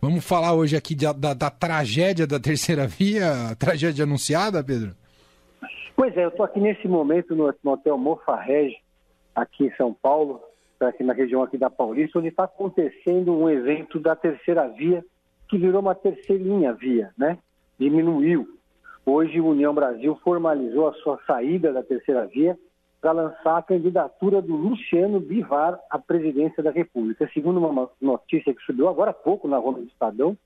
Vamos falar hoje aqui da, da, tragédia da terceira via, tragédia anunciada, Pedro? Pois é, eu estou aqui nesse momento no, no Hotel Mofarrege, aqui em São Paulo, aqui na região aqui da Paulista, onde está acontecendo um evento da terceira via, que virou uma terceirinha via, né? Diminuiu. Hoje, o União Brasil formalizou a sua saída da terceira via para lançar a candidatura do Luciano Bivar à presidência da República. Segundo uma notícia que subiu agora há pouco na Roma do Estadão,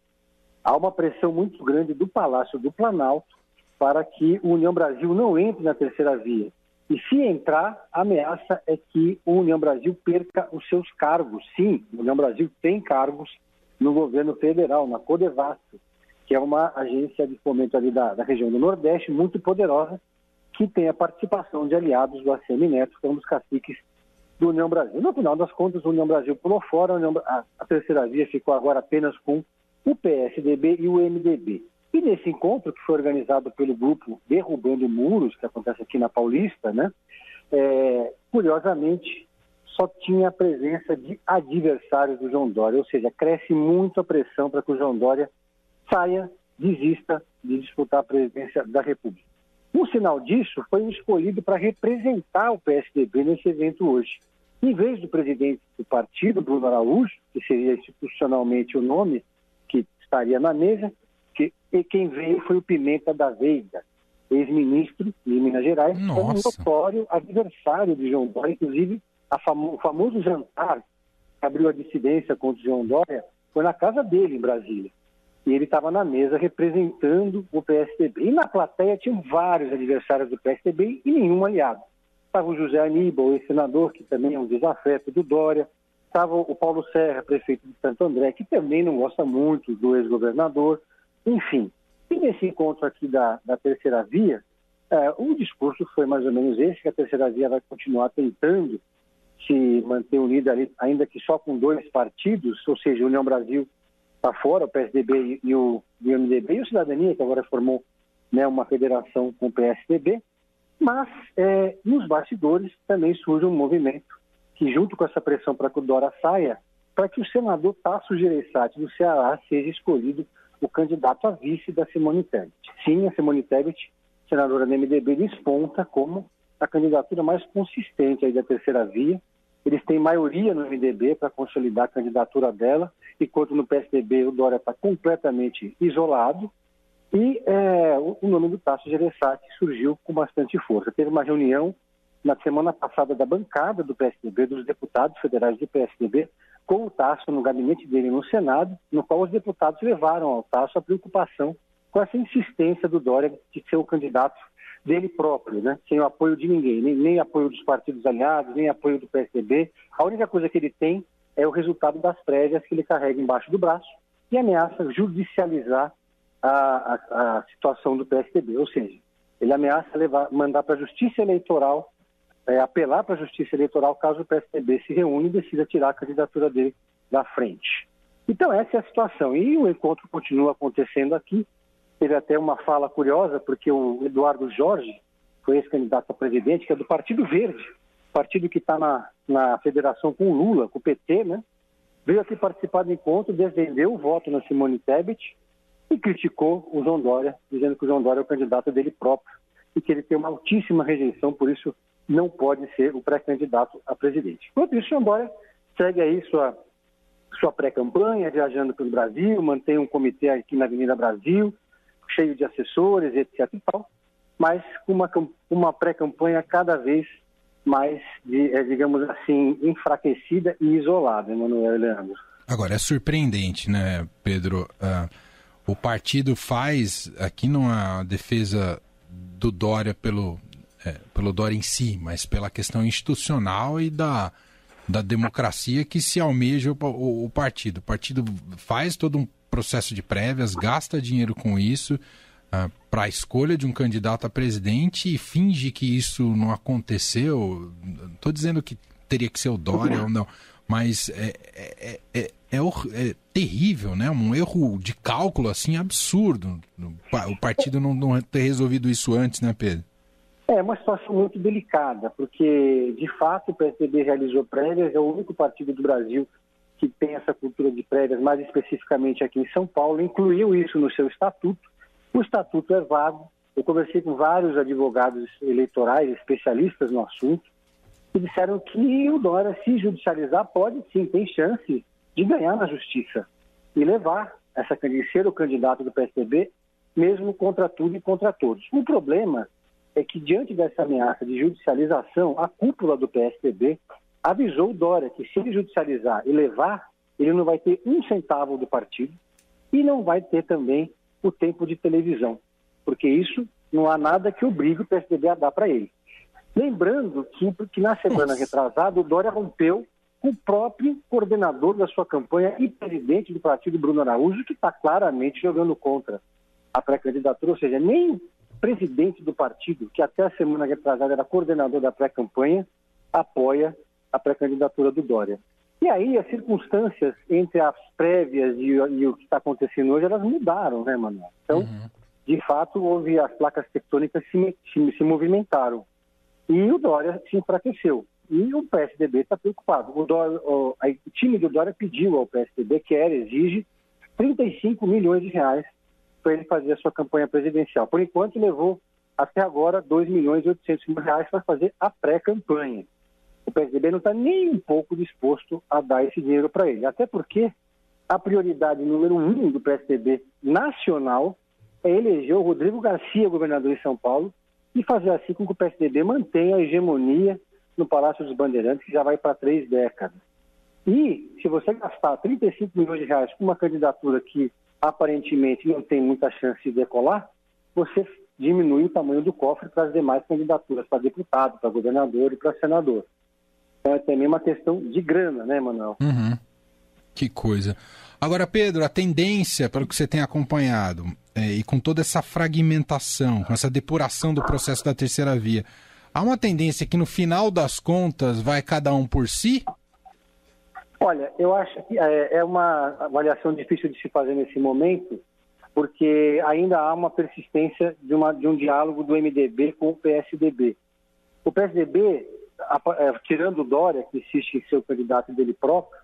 há uma pressão muito grande do Palácio do Planalto para que o União Brasil não entre na terceira via. E se entrar, a ameaça é que o União Brasil perca os seus cargos. Sim, o União Brasil tem cargos no governo federal, na Codevasf, que é uma agência de fomento ali da, da região do Nordeste, muito poderosa, que tem a participação de aliados do ACM Neto, que é um dos caciques do União Brasil. No final das contas, o União Brasil pulou fora, a, União, a, terceira via ficou agora apenas com o PSDB e o MDB. E nesse encontro, que foi organizado pelo grupo Derrubando Muros, que acontece aqui na Paulista, né, é, curiosamente, só tinha a presença de adversários do João Dória, ou seja, cresce muito a pressão para que o João Dória saia, desista de disputar a presidência da República. Um sinal disso foi escolhido para representar o PSDB nesse evento hoje. Em vez do presidente do partido, Bruno Araújo, que seria institucionalmente o nome que estaria na mesa, que, e quem veio foi o Pimenta da Veiga, ex-ministro de Minas Gerais, um notório adversário de João Dória, inclusive famo, o famoso jantar que abriu a dissidência contra o João Dória foi na casa dele, em Brasília e ele estava na mesa representando o PSDB. E na plateia tinham vários adversários do PSDB e nenhum aliado. Estava o José Aníbal, ex-senador, que também é um desafeto do Dória. Estava o Paulo Serra, prefeito de Santo André, que também não gosta muito do ex-governador. Enfim, e nesse encontro aqui da, da terceira via, é, o discurso foi mais ou menos esse, que a terceira via vai continuar tentando se manter unida ali, ainda que só com dois partidos, ou seja, União Brasil está fora, o PSDB e o, e o MDB, e o Cidadania, que agora formou né, uma federação com o PSDB, mas é, nos bastidores também surge um movimento que, junto com essa pressão para que o Dora saia, para que o senador Tasso Gereissati do Ceará seja escolhido o candidato a vice da Simone Tebet. Sim, a Simone Tebet, senadora do MDB, desponta como a candidatura mais consistente aí da terceira via, eles têm maioria no MDB para consolidar a candidatura dela, enquanto no PSDB o Dória está completamente isolado. E é, o nome do Tasso Gereissati surgiu com bastante força. Teve uma reunião na semana passada da bancada do PSDB, dos deputados federais do PSDB, com o Tasso no gabinete dele no Senado, no qual os deputados levaram ao Tasso a preocupação com essa insistência do Dória de ser o candidato dele próprio, né? sem o apoio de ninguém, nem, nem apoio dos partidos aliados, nem apoio do PSDB. A única coisa que ele tem é o resultado das prévias que ele carrega embaixo do braço e ameaça judicializar a, a, a situação do PSDB, ou seja, ele ameaça levar, mandar para a Justiça Eleitoral, é, apelar para a Justiça Eleitoral caso o PSDB se reúne e decida tirar a candidatura dele da frente. Então essa é a situação e o encontro continua acontecendo aqui. Teve até uma fala curiosa, porque o Eduardo Jorge foi esse candidato a presidente, que é do Partido Verde, partido que está na, na federação com o Lula, com o PT, né? Veio aqui participar do encontro, defendeu o voto na Simone Tebet e criticou o João Dória, dizendo que o João Dória é o candidato dele próprio e que ele tem uma altíssima rejeição, por isso não pode ser o pré-candidato a presidente. Enquanto isso, o João Dória segue aí sua, sua pré-campanha, viajando pelo Brasil, mantém um comitê aqui na Avenida Brasil, cheio de assessores, etc. e tal, mas com uma, uma pré-campanha cada vez mais, é, digamos assim, enfraquecida e isolada, Emanuel Leandro. Agora, é surpreendente, né, Pedro? Uh, o partido faz aqui numa defesa do Dória pelo, é, pelo Dória em si, mas pela questão institucional e da, da democracia que se almeja o, o, o partido. O partido faz todo um processo de prévias, gasta dinheiro com isso uh, ah, para a escolha de um candidato a presidente e finge que isso não aconteceu. Estou dizendo que teria que ser o Dória ou não, mas é, é, é, é, é terrível, né? Um erro de cálculo assim absurdo. O partido não, não ter resolvido isso antes, né, Pedro? É uma situação muito delicada, porque de fato o PSDB realizou prévias, é o único partido do Brasil que tem essa cultura de prévias, mais especificamente aqui em São Paulo, incluiu isso no seu estatuto. O estatuto é vago. Eu conversei com vários advogados eleitorais, especialistas no assunto, que disseram que o Dória, se judicializar, pode sim, tem chance de ganhar na justiça e levar essa ser o candidato do PSDB, mesmo contra tudo e contra todos. O problema é que, diante dessa ameaça de judicialização, a cúpula do PSDB avisou o Dória que, se ele judicializar e levar, ele não vai ter um centavo do partido e não vai ter também o tempo de televisão, porque isso não há nada que obrigue o PSDB a dar para ele. Lembrando que, que na semana retrasada o Dória rompeu com o próprio coordenador da sua campanha e presidente do partido, Bruno Araújo, que está claramente jogando contra a pré-candidatura, ou seja, nem presidente do partido, que até a semana retrasada era coordenador da pré-campanha, apoia a pré-candidatura do Dória. E aí as circunstâncias entre as prévias e, e o que está acontecendo hoje, elas mudaram, né, Manuel? Então, uhum. de fato, houve as placas tectônicas se, se, se movimentaram. E o Dória se enfraqueceu. E o PSDB está preocupado. O, Dória, o, a, o time do Dória pediu ao PSDB, quer, exige 35 milhões de reais para ele fazer a sua campanha presidencial. Por enquanto, levou até agora 2 milhões e 800 mil reais para fazer a pré-campanha. O PSDB não está nem um pouco disposto a dar esse dinheiro para ele. Até porque a prioridade número um do PSDB nacional é eleger o Rodrigo Garcia governador de São Paulo e fazer assim com que o PSDB mantenha a hegemonia no Palácio dos Bandeirantes, que já vai para três décadas. E se você gastar 35 milhões de reais com uma candidatura que aparentemente não tem muita chance de decolar, você diminui o tamanho do cofre para as demais candidaturas, para deputado, para governador e para senador. Então é também uma questão de grana, né, Manuel? Uhum. Que coisa. Agora, Pedro, a tendência, pelo que você tem acompanhado, é, e com toda essa fragmentação, com essa depuração do processo da terceira via, há uma tendência que no final das contas vai cada um por si? Olha, eu acho que é, é uma avaliação difícil de se fazer nesse momento, porque ainda há uma persistência de, uma, de um diálogo do MDB com o PSDB. O PSDB, tirando o Dória, que insiste em ser o candidato dele próprio,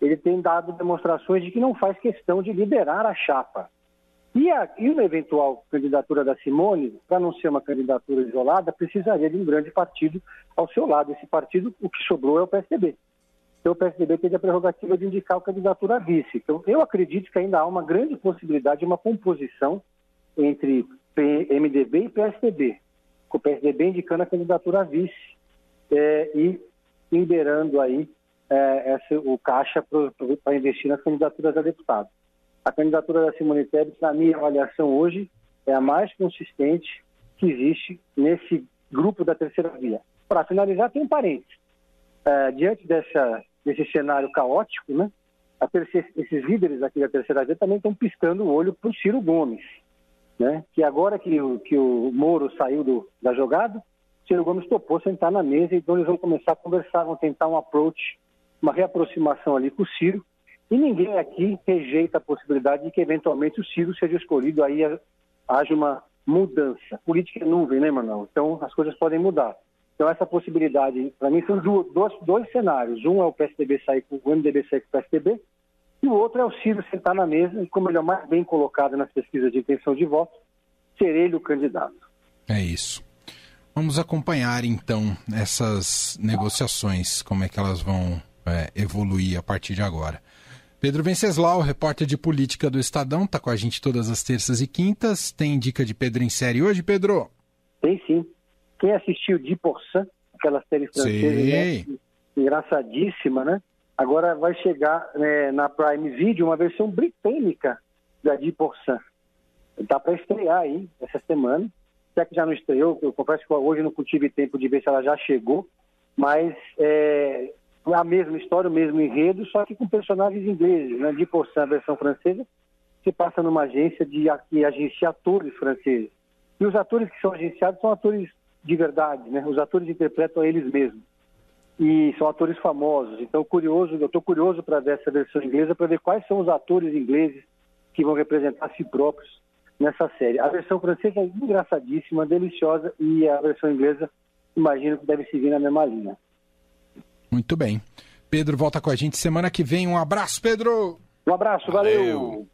ele tem dado demonstrações de que não faz questão de liderar a chapa. E, a, e uma eventual candidatura da Simone, para não ser uma candidatura isolada, precisaria de um grande partido ao seu lado. Esse partido, o que sobrou é o PSDB. Então o PSDB teve a prerrogativa de indicar a candidatura a vice. Então eu acredito que ainda há uma grande possibilidade de uma composição entre MDB e PSDB, com o PSDB indicando a candidatura a vice é, e liberando aí é, essa, o caixa para investir nas candidaturas a deputado. A candidatura da Simone Tebet, na minha avaliação hoje, é a mais consistente que existe nesse grupo da terceira via. Para finalizar, tem um parênteses. É, diante dessa nesse cenário caótico, né? Terceira, esses líderes aqui da terceira via também estão piscando o olho para o Ciro Gomes, né? Que agora que que o Moro saiu do, da jogada, Ciro Gomes topou sentar na mesa, então eles vão começar a conversar, vão tentar um approach, uma reaproximação ali com o Ciro, e ninguém aqui rejeita a possibilidade de que eventualmente o Ciro seja escolhido, aí haja uma mudança. Política é nuvem, né, Manuel? Então as coisas podem mudar. Então, essa possibilidade, para mim, são dois, dois cenários. Um é o PSDB sair com o MDB sair com o PSDB, e o outro é o Ciro sentar na mesa e, como ele é mais bem colocado nas pesquisas de intenção de voto, ser ele o candidato. É isso. Vamos acompanhar, então, essas negociações, como é que elas vão é, evoluir a partir de agora. Pedro Venceslau, repórter de política do Estadão, está com a gente todas as terças e quintas. Tem dica de Pedro em série hoje, Pedro? Tem sim. Quem assistiu de Porçã, aquela série francesa né, engraçadíssima, né? Agora vai chegar né, na Prime Video uma versão britânica da Di Porçã. Está para estrear aí essa semana. Já que já não estreou, eu confesso que hoje não tive tempo de ver se ela já chegou, mas é a mesma história, o mesmo enredo, só que com personagens ingleses. Né? Di Porçã, a versão francesa, se passa numa agência de, que agencia atores franceses. E os atores que são agenciados são atores de verdade, né? Os atores interpretam eles mesmos. E são atores famosos. Então, curioso, eu estou curioso para ver essa versão inglesa, para ver quais são os atores ingleses que vão representar a si próprios nessa série. A versão francesa é engraçadíssima, deliciosa, e a versão inglesa, imagino que deve seguir na mesma linha. Muito bem. Pedro volta com a gente semana que vem. Um abraço, Pedro! Um abraço, valeu. valeu.